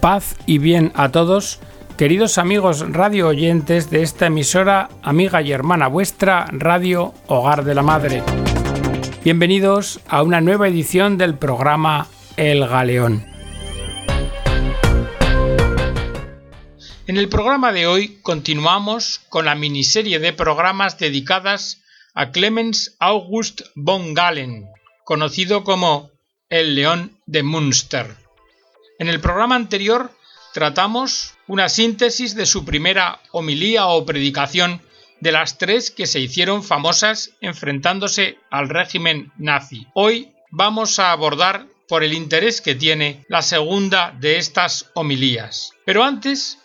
Paz y bien a todos, queridos amigos radio oyentes de esta emisora, amiga y hermana vuestra, Radio Hogar de la Madre. Bienvenidos a una nueva edición del programa El Galeón. En el programa de hoy continuamos con la miniserie de programas dedicadas a Clemens August von Galen, conocido como el León de Münster. En el programa anterior tratamos una síntesis de su primera homilía o predicación de las tres que se hicieron famosas enfrentándose al régimen nazi. Hoy vamos a abordar por el interés que tiene la segunda de estas homilías. Pero antes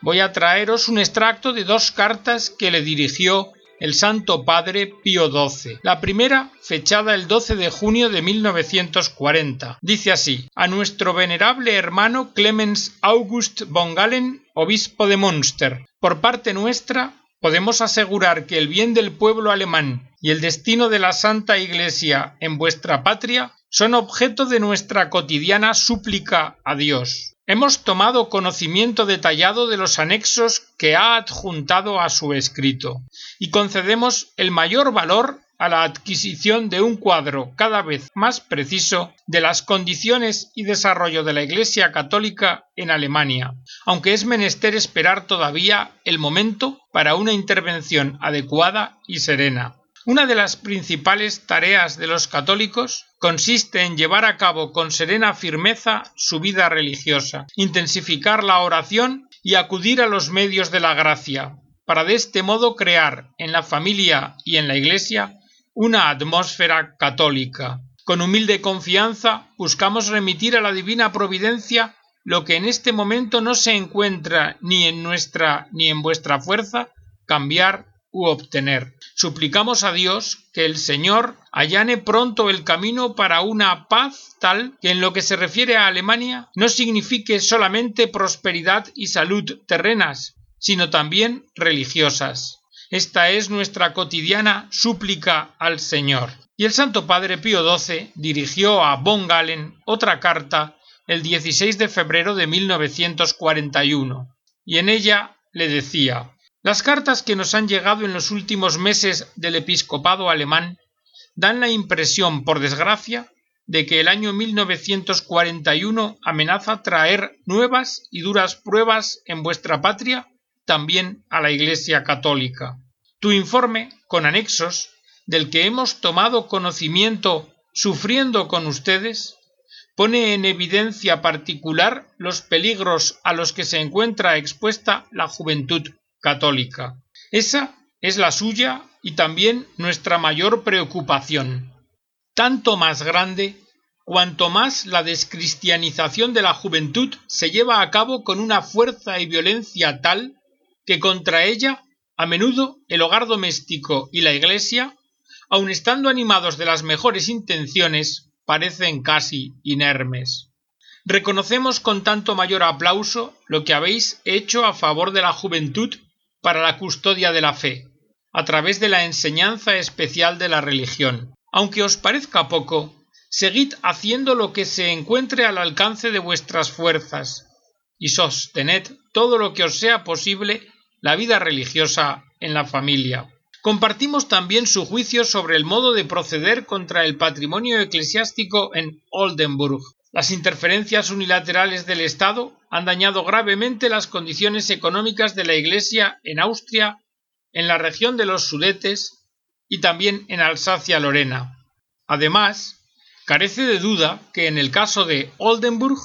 voy a traeros un extracto de dos cartas que le dirigió el Santo Padre Pío XII. La primera, fechada el 12 de junio de 1940, dice así: A nuestro venerable hermano Clemens August von Galen, obispo de Münster. Por parte nuestra, podemos asegurar que el bien del pueblo alemán y el destino de la Santa Iglesia en vuestra patria son objeto de nuestra cotidiana súplica a Dios. Hemos tomado conocimiento detallado de los anexos que ha adjuntado a su escrito y concedemos el mayor valor a la adquisición de un cuadro cada vez más preciso de las condiciones y desarrollo de la Iglesia católica en Alemania, aunque es menester esperar todavía el momento para una intervención adecuada y serena. Una de las principales tareas de los católicos consiste en llevar a cabo con serena firmeza su vida religiosa, intensificar la oración y acudir a los medios de la gracia, para de este modo crear en la familia y en la Iglesia una atmósfera católica. Con humilde confianza buscamos remitir a la divina providencia lo que en este momento no se encuentra ni en nuestra ni en vuestra fuerza cambiar u obtener. Suplicamos a Dios que el Señor allane pronto el camino para una paz tal que en lo que se refiere a Alemania no signifique solamente prosperidad y salud terrenas, sino también religiosas. Esta es nuestra cotidiana súplica al Señor. Y el Santo Padre Pío XII dirigió a von Galen otra carta el 16 de febrero de 1941, y en ella le decía las cartas que nos han llegado en los últimos meses del episcopado alemán dan la impresión, por desgracia, de que el año 1941 amenaza traer nuevas y duras pruebas en vuestra patria, también a la Iglesia católica. Tu informe, con anexos, del que hemos tomado conocimiento sufriendo con ustedes, pone en evidencia particular los peligros a los que se encuentra expuesta la juventud católica. Esa es la suya y también nuestra mayor preocupación. Tanto más grande cuanto más la descristianización de la juventud se lleva a cabo con una fuerza y violencia tal que contra ella a menudo el hogar doméstico y la iglesia, aun estando animados de las mejores intenciones, parecen casi inermes. Reconocemos con tanto mayor aplauso lo que habéis hecho a favor de la juventud para la custodia de la fe, a través de la enseñanza especial de la religión. Aunque os parezca poco, seguid haciendo lo que se encuentre al alcance de vuestras fuerzas, y sostened todo lo que os sea posible la vida religiosa en la familia. Compartimos también su juicio sobre el modo de proceder contra el patrimonio eclesiástico en Oldenburg, las interferencias unilaterales del Estado han dañado gravemente las condiciones económicas de la Iglesia en Austria, en la región de los Sudetes y también en Alsacia-Lorena. Además, carece de duda que en el caso de Oldenburg,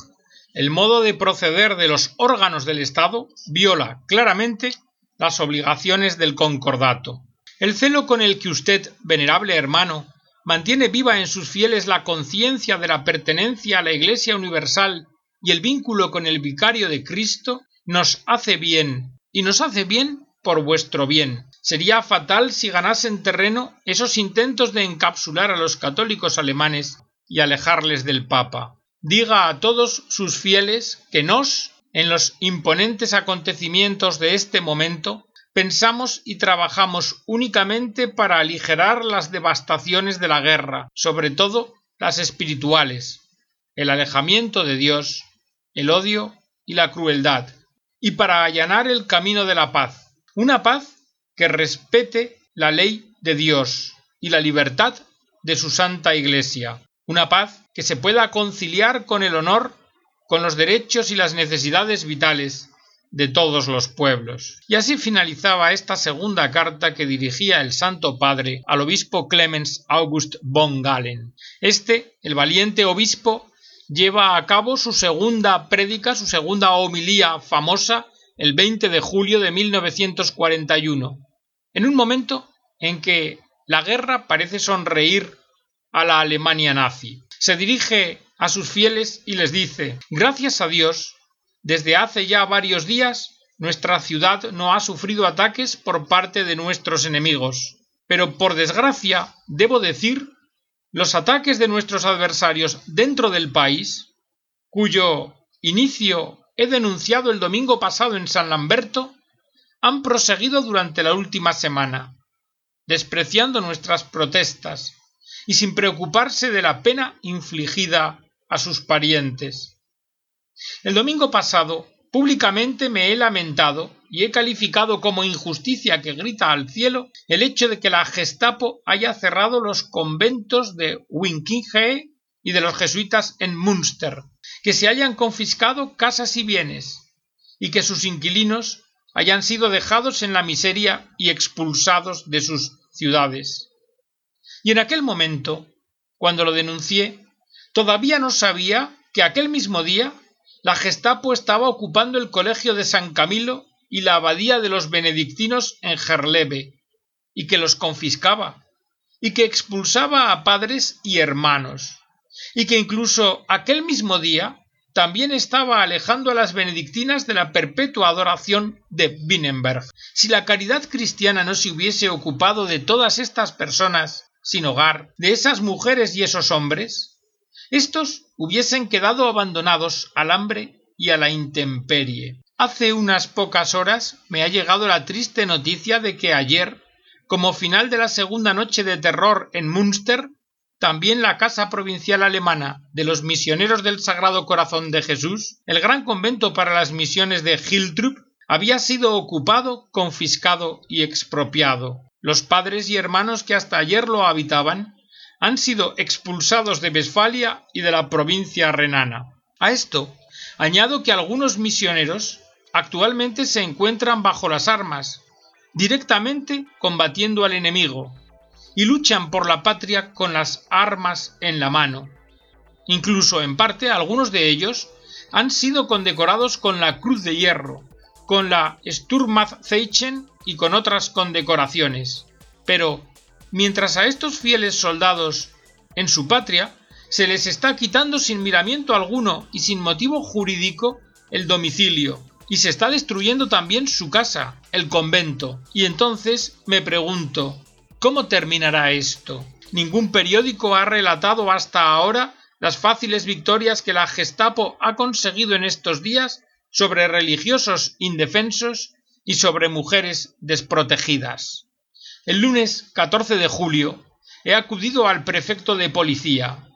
el modo de proceder de los órganos del Estado viola claramente las obligaciones del concordato. El celo con el que usted, venerable hermano, mantiene viva en sus fieles la conciencia de la pertenencia a la Iglesia universal y el vínculo con el vicario de Cristo, nos hace bien, y nos hace bien por vuestro bien. Sería fatal si ganasen terreno esos intentos de encapsular a los católicos alemanes y alejarles del Papa. Diga a todos sus fieles que nos, en los imponentes acontecimientos de este momento, pensamos y trabajamos únicamente para aligerar las devastaciones de la guerra, sobre todo las espirituales, el alejamiento de Dios, el odio y la crueldad, y para allanar el camino de la paz, una paz que respete la ley de Dios y la libertad de su santa Iglesia, una paz que se pueda conciliar con el honor, con los derechos y las necesidades vitales de todos los pueblos. Y así finalizaba esta segunda carta que dirigía el Santo Padre al obispo Clemens August von Galen. Este, el valiente obispo, lleva a cabo su segunda prédica, su segunda homilía famosa, el 20 de julio de 1941, en un momento en que la guerra parece sonreír a la Alemania nazi. Se dirige a sus fieles y les dice Gracias a Dios, desde hace ya varios días nuestra ciudad no ha sufrido ataques por parte de nuestros enemigos. Pero por desgracia, debo decir, los ataques de nuestros adversarios dentro del país, cuyo inicio he denunciado el domingo pasado en San Lamberto, han proseguido durante la última semana, despreciando nuestras protestas y sin preocuparse de la pena infligida a sus parientes. El domingo pasado públicamente me he lamentado y he calificado como injusticia que grita al cielo el hecho de que la Gestapo haya cerrado los conventos de Winkinge y de los jesuitas en Münster, que se hayan confiscado casas y bienes, y que sus inquilinos hayan sido dejados en la miseria y expulsados de sus ciudades. Y en aquel momento, cuando lo denuncié, todavía no sabía que aquel mismo día la Gestapo estaba ocupando el colegio de San Camilo y la abadía de los benedictinos en Gerlebe, y que los confiscaba, y que expulsaba a padres y hermanos, y que incluso aquel mismo día también estaba alejando a las benedictinas de la perpetua adoración de Wittenberg. Si la caridad cristiana no se hubiese ocupado de todas estas personas sin hogar, de esas mujeres y esos hombres, estos hubiesen quedado abandonados al hambre y a la intemperie. Hace unas pocas horas me ha llegado la triste noticia de que ayer, como final de la segunda noche de terror en Münster, también la Casa Provincial Alemana de los Misioneros del Sagrado Corazón de Jesús, el gran convento para las misiones de Hiltrup, había sido ocupado, confiscado y expropiado. Los padres y hermanos que hasta ayer lo habitaban han sido expulsados de Westfalia y de la provincia renana. A esto añado que algunos misioneros actualmente se encuentran bajo las armas, directamente combatiendo al enemigo, y luchan por la patria con las armas en la mano. Incluso en parte algunos de ellos han sido condecorados con la Cruz de Hierro, con la Sturmazeichen y con otras condecoraciones. Pero mientras a estos fieles soldados en su patria se les está quitando sin miramiento alguno y sin motivo jurídico el domicilio, y se está destruyendo también su casa, el convento. Y entonces me pregunto, ¿cómo terminará esto? Ningún periódico ha relatado hasta ahora las fáciles victorias que la Gestapo ha conseguido en estos días sobre religiosos indefensos y sobre mujeres desprotegidas. El lunes 14 de julio he acudido al prefecto de policía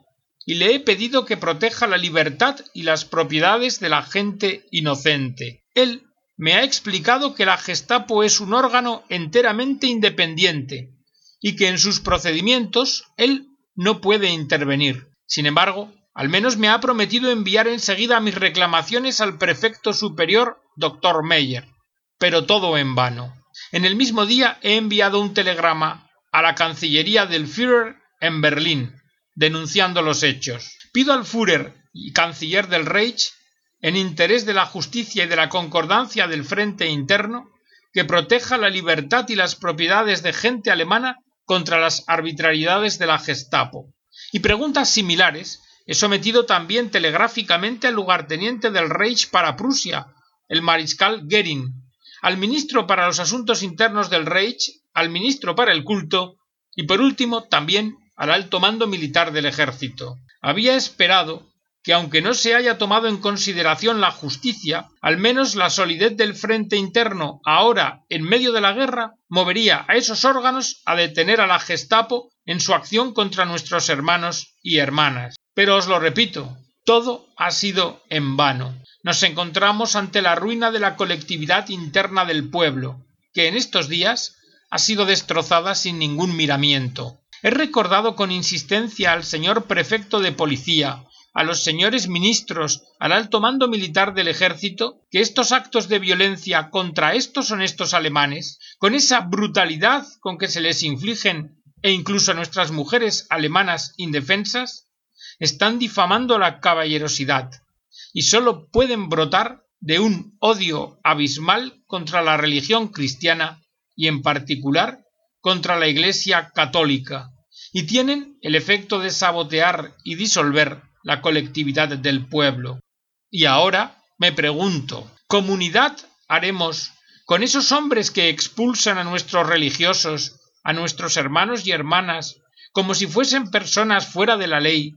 y le he pedido que proteja la libertad y las propiedades de la gente inocente. Él me ha explicado que la Gestapo es un órgano enteramente independiente y que en sus procedimientos él no puede intervenir. Sin embargo, al menos me ha prometido enviar enseguida mis reclamaciones al prefecto superior, doctor Meyer, pero todo en vano. En el mismo día he enviado un telegrama a la Cancillería del Führer en Berlín, denunciando los hechos. Pido al Führer y canciller del Reich, en interés de la justicia y de la concordancia del frente interno, que proteja la libertad y las propiedades de gente alemana contra las arbitrariedades de la Gestapo. Y preguntas similares he sometido también telegráficamente al lugarteniente del Reich para Prusia, el mariscal Goering, al ministro para los asuntos internos del Reich, al ministro para el culto y por último también al alto mando militar del ejército. Había esperado que aunque no se haya tomado en consideración la justicia, al menos la solidez del frente interno ahora en medio de la guerra movería a esos órganos a detener a la Gestapo en su acción contra nuestros hermanos y hermanas. Pero os lo repito, todo ha sido en vano. Nos encontramos ante la ruina de la colectividad interna del pueblo, que en estos días ha sido destrozada sin ningún miramiento. He recordado con insistencia al señor prefecto de policía, a los señores ministros, al alto mando militar del ejército, que estos actos de violencia contra estos honestos alemanes, con esa brutalidad con que se les infligen e incluso a nuestras mujeres alemanas indefensas, están difamando la caballerosidad y sólo pueden brotar de un odio abismal contra la religión cristiana y en particular contra la Iglesia católica, y tienen el efecto de sabotear y disolver la colectividad del pueblo. Y ahora me pregunto, ¿comunidad haremos con esos hombres que expulsan a nuestros religiosos, a nuestros hermanos y hermanas, como si fuesen personas fuera de la ley,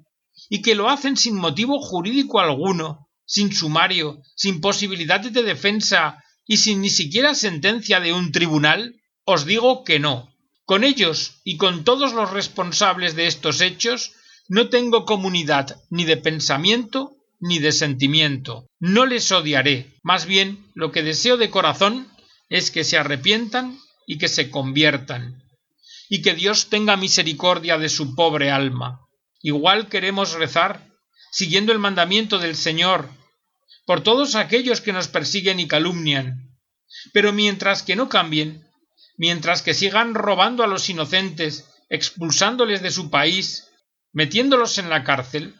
y que lo hacen sin motivo jurídico alguno, sin sumario, sin posibilidades de defensa y sin ni siquiera sentencia de un tribunal? Os digo que no. Con ellos y con todos los responsables de estos hechos no tengo comunidad ni de pensamiento ni de sentimiento. No les odiaré. Más bien, lo que deseo de corazón es que se arrepientan y que se conviertan. Y que Dios tenga misericordia de su pobre alma. Igual queremos rezar, siguiendo el mandamiento del Señor, por todos aquellos que nos persiguen y calumnian. Pero mientras que no cambien, mientras que sigan robando a los inocentes, expulsándoles de su país, metiéndolos en la cárcel,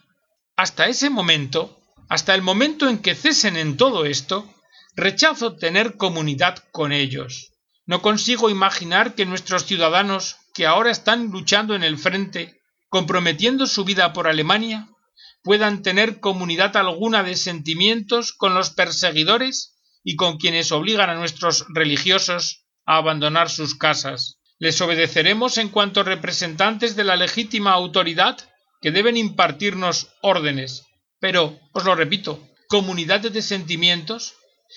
hasta ese momento, hasta el momento en que cesen en todo esto, rechazo tener comunidad con ellos. No consigo imaginar que nuestros ciudadanos que ahora están luchando en el frente, comprometiendo su vida por Alemania, puedan tener comunidad alguna de sentimientos con los perseguidores y con quienes obligan a nuestros religiosos a abandonar sus casas. Les obedeceremos en cuanto representantes de la legítima autoridad que deben impartirnos órdenes. Pero, os lo repito, comunidades de sentimientos,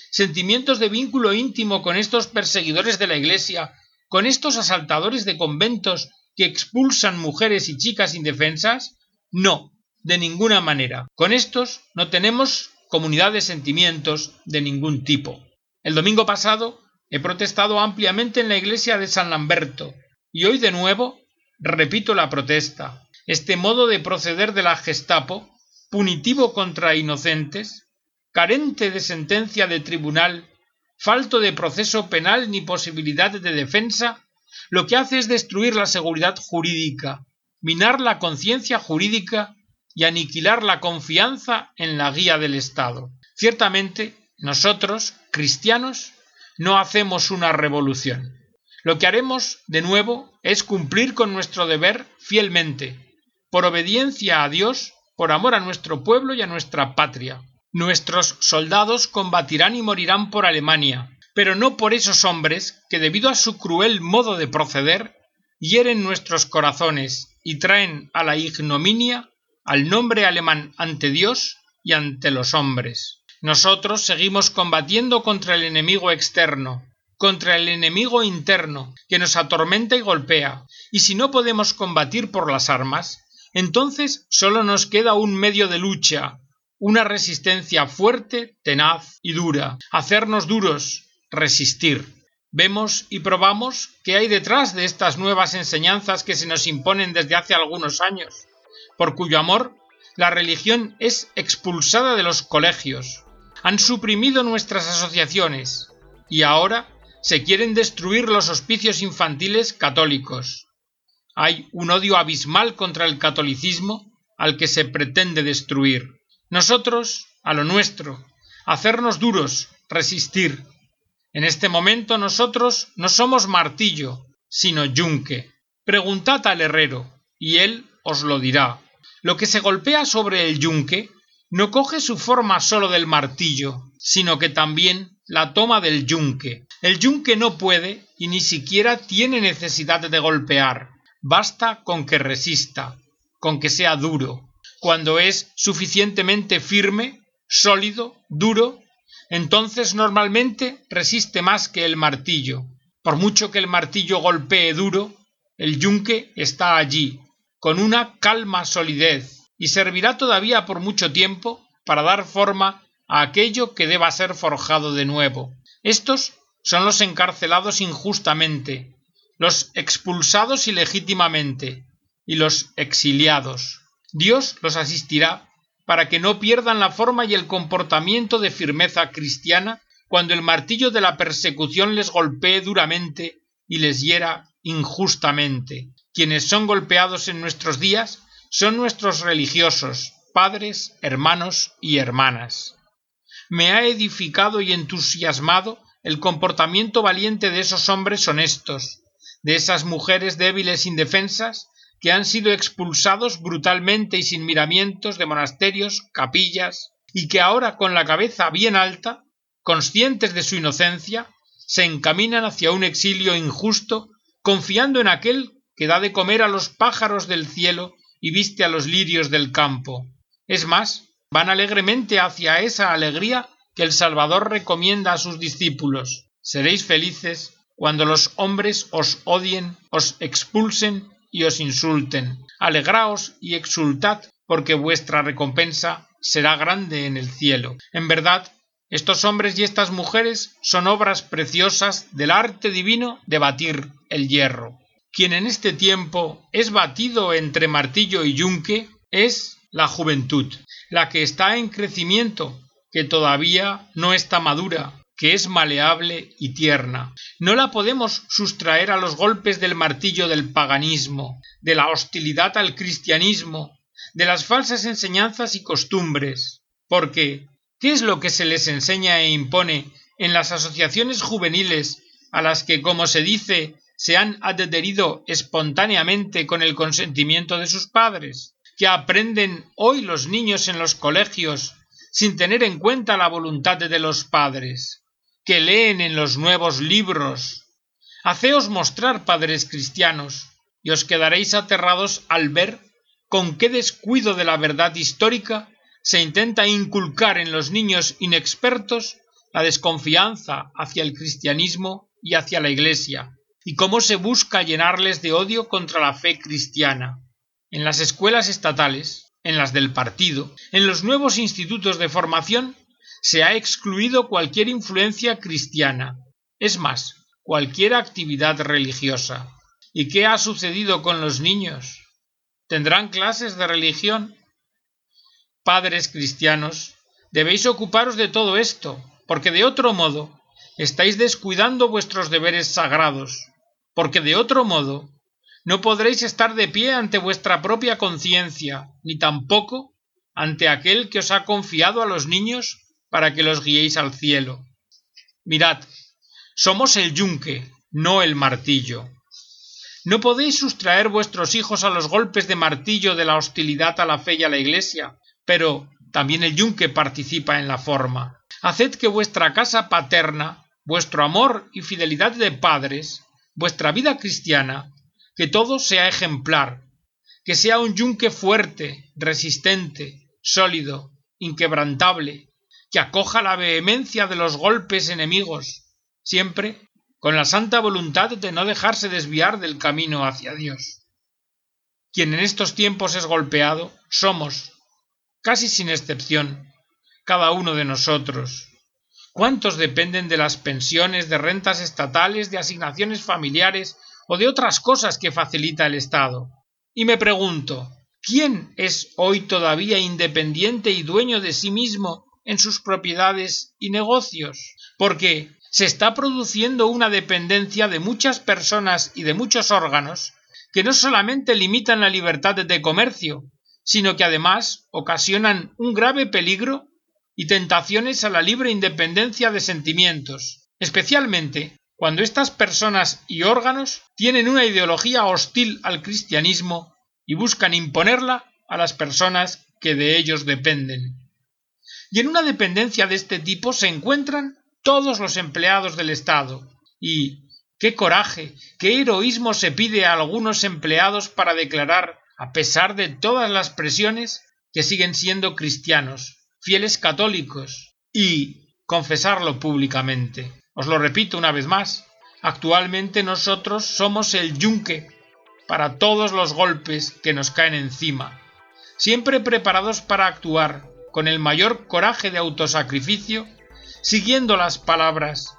sentimientos de vínculo íntimo con estos perseguidores de la Iglesia, con estos asaltadores de conventos que expulsan mujeres y chicas indefensas? No, de ninguna manera. Con estos no tenemos comunidad de sentimientos de ningún tipo. El domingo pasado He protestado ampliamente en la iglesia de San Lamberto y hoy de nuevo repito la protesta. Este modo de proceder de la Gestapo, punitivo contra inocentes, carente de sentencia de tribunal, falto de proceso penal ni posibilidad de defensa, lo que hace es destruir la seguridad jurídica, minar la conciencia jurídica y aniquilar la confianza en la guía del Estado. Ciertamente, nosotros, cristianos, no hacemos una revolución. Lo que haremos, de nuevo, es cumplir con nuestro deber fielmente, por obediencia a Dios, por amor a nuestro pueblo y a nuestra patria. Nuestros soldados combatirán y morirán por Alemania, pero no por esos hombres que, debido a su cruel modo de proceder, hieren nuestros corazones y traen a la ignominia al nombre alemán ante Dios y ante los hombres. Nosotros seguimos combatiendo contra el enemigo externo, contra el enemigo interno, que nos atormenta y golpea, y si no podemos combatir por las armas, entonces solo nos queda un medio de lucha, una resistencia fuerte, tenaz y dura, hacernos duros, resistir. Vemos y probamos qué hay detrás de estas nuevas enseñanzas que se nos imponen desde hace algunos años, por cuyo amor la religión es expulsada de los colegios, han suprimido nuestras asociaciones y ahora se quieren destruir los hospicios infantiles católicos. Hay un odio abismal contra el catolicismo al que se pretende destruir. Nosotros, a lo nuestro, hacernos duros, resistir. En este momento nosotros no somos martillo, sino yunque. Preguntad al herrero, y él os lo dirá. Lo que se golpea sobre el yunque no coge su forma sólo del martillo, sino que también la toma del yunque. El yunque no puede y ni siquiera tiene necesidad de golpear, basta con que resista, con que sea duro. Cuando es suficientemente firme, sólido, duro, entonces normalmente resiste más que el martillo. Por mucho que el martillo golpee duro, el yunque está allí, con una calma solidez, y servirá todavía por mucho tiempo para dar forma a aquello que deba ser forjado de nuevo. Estos son los encarcelados injustamente, los expulsados ilegítimamente y los exiliados. Dios los asistirá para que no pierdan la forma y el comportamiento de firmeza cristiana cuando el martillo de la persecución les golpee duramente y les hiera injustamente. Quienes son golpeados en nuestros días son nuestros religiosos, padres, hermanos y hermanas. Me ha edificado y entusiasmado el comportamiento valiente de esos hombres honestos, de esas mujeres débiles indefensas que han sido expulsados brutalmente y sin miramientos de monasterios, capillas, y que ahora con la cabeza bien alta, conscientes de su inocencia, se encaminan hacia un exilio injusto, confiando en aquel que da de comer a los pájaros del cielo y viste a los lirios del campo. Es más, van alegremente hacia esa alegría que el Salvador recomienda a sus discípulos. Seréis felices cuando los hombres os odien, os expulsen y os insulten. Alegraos y exultad, porque vuestra recompensa será grande en el cielo. En verdad, estos hombres y estas mujeres son obras preciosas del arte divino de batir el hierro. Quien en este tiempo es batido entre martillo y yunque es la juventud, la que está en crecimiento, que todavía no está madura, que es maleable y tierna. No la podemos sustraer a los golpes del martillo del paganismo, de la hostilidad al cristianismo, de las falsas enseñanzas y costumbres, porque ¿qué es lo que se les enseña e impone en las asociaciones juveniles a las que, como se dice, se han adherido espontáneamente con el consentimiento de sus padres, que aprenden hoy los niños en los colegios sin tener en cuenta la voluntad de los padres que leen en los nuevos libros. Haceos mostrar, padres cristianos, y os quedaréis aterrados al ver con qué descuido de la verdad histórica se intenta inculcar en los niños inexpertos la desconfianza hacia el cristianismo y hacia la Iglesia, y cómo se busca llenarles de odio contra la fe cristiana. En las escuelas estatales, en las del partido, en los nuevos institutos de formación, se ha excluido cualquier influencia cristiana, es más, cualquier actividad religiosa. ¿Y qué ha sucedido con los niños? ¿Tendrán clases de religión? Padres cristianos, debéis ocuparos de todo esto, porque de otro modo estáis descuidando vuestros deberes sagrados, porque de otro modo no podréis estar de pie ante vuestra propia conciencia, ni tampoco ante aquel que os ha confiado a los niños para que los guiéis al cielo. Mirad, somos el yunque, no el martillo. No podéis sustraer vuestros hijos a los golpes de martillo de la hostilidad a la fe y a la Iglesia, pero también el yunque participa en la forma. Haced que vuestra casa paterna, vuestro amor y fidelidad de padres, vuestra vida cristiana, que todo sea ejemplar, que sea un yunque fuerte, resistente, sólido, inquebrantable, que acoja la vehemencia de los golpes enemigos, siempre con la santa voluntad de no dejarse desviar del camino hacia Dios. Quien en estos tiempos es golpeado somos, casi sin excepción, cada uno de nosotros. ¿Cuántos dependen de las pensiones, de rentas estatales, de asignaciones familiares o de otras cosas que facilita el Estado? Y me pregunto, ¿quién es hoy todavía independiente y dueño de sí mismo en sus propiedades y negocios, porque se está produciendo una dependencia de muchas personas y de muchos órganos que no solamente limitan la libertad de comercio, sino que además ocasionan un grave peligro y tentaciones a la libre independencia de sentimientos, especialmente cuando estas personas y órganos tienen una ideología hostil al cristianismo y buscan imponerla a las personas que de ellos dependen y en una dependencia de este tipo se encuentran todos los empleados del Estado. Y qué coraje, qué heroísmo se pide a algunos empleados para declarar, a pesar de todas las presiones, que siguen siendo cristianos, fieles católicos, y confesarlo públicamente. Os lo repito una vez más, actualmente nosotros somos el yunque para todos los golpes que nos caen encima siempre preparados para actuar con el mayor coraje de autosacrificio, siguiendo las palabras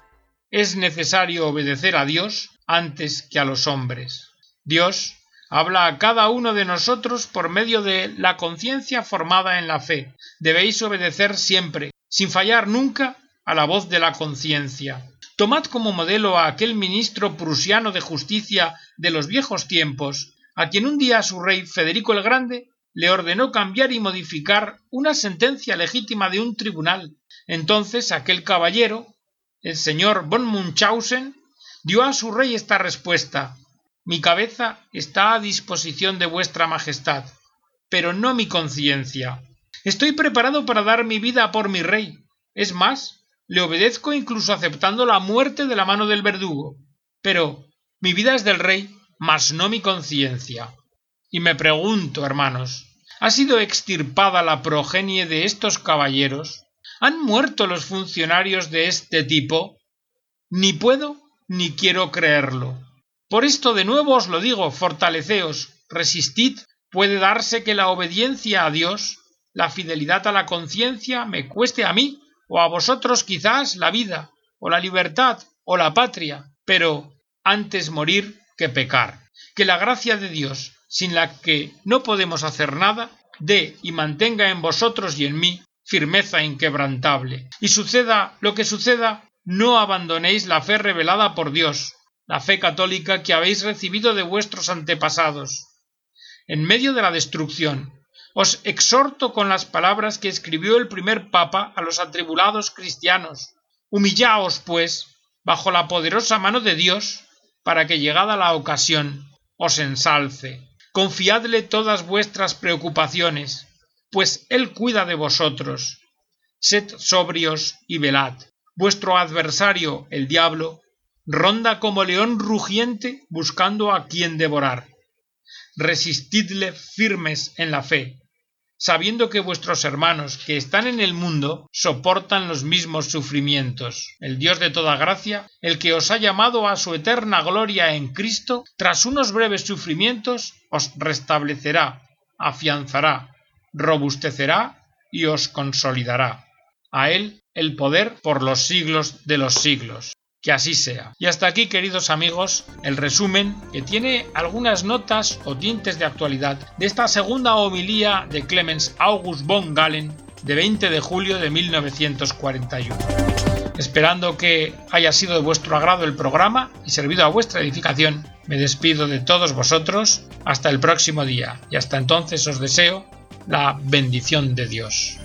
es necesario obedecer a Dios antes que a los hombres. Dios habla a cada uno de nosotros por medio de la conciencia formada en la fe. Debéis obedecer siempre, sin fallar nunca, a la voz de la conciencia. Tomad como modelo a aquel ministro prusiano de justicia de los viejos tiempos, a quien un día su rey Federico el Grande le ordenó cambiar y modificar una sentencia legítima de un tribunal. Entonces aquel caballero, el señor von Munchausen, dio a su rey esta respuesta Mi cabeza está a disposición de vuestra majestad, pero no mi conciencia. Estoy preparado para dar mi vida por mi rey. Es más, le obedezco incluso aceptando la muerte de la mano del verdugo. Pero mi vida es del rey, mas no mi conciencia. Y me pregunto, hermanos, ¿ha sido extirpada la progenie de estos caballeros? ¿Han muerto los funcionarios de este tipo? Ni puedo ni quiero creerlo. Por esto de nuevo os lo digo, fortaleceos, resistid, puede darse que la obediencia a Dios, la fidelidad a la conciencia, me cueste a mí, o a vosotros quizás la vida, o la libertad, o la patria, pero antes morir que pecar. Que la gracia de Dios, sin la que no podemos hacer nada, dé y mantenga en vosotros y en mí firmeza inquebrantable. Y suceda lo que suceda, no abandonéis la fe revelada por Dios, la fe católica que habéis recibido de vuestros antepasados. En medio de la destrucción, os exhorto con las palabras que escribió el primer papa a los atribulados cristianos. Humillaos, pues, bajo la poderosa mano de Dios, para que llegada la ocasión os ensalce. Confiadle todas vuestras preocupaciones, pues Él cuida de vosotros. Sed sobrios y velad. Vuestro adversario, el diablo, ronda como león rugiente buscando a quien devorar. Resistidle firmes en la fe, sabiendo que vuestros hermanos que están en el mundo soportan los mismos sufrimientos. El Dios de toda gracia, el que os ha llamado a su eterna gloria en Cristo, tras unos breves sufrimientos, os restablecerá, afianzará, robustecerá y os consolidará. A Él el poder por los siglos de los siglos. Que así sea. Y hasta aquí, queridos amigos, el resumen que tiene algunas notas o tintes de actualidad de esta segunda homilía de Clemens August von Galen de 20 de julio de 1941. Esperando que haya sido de vuestro agrado el programa y servido a vuestra edificación, me despido de todos vosotros hasta el próximo día y hasta entonces os deseo la bendición de Dios.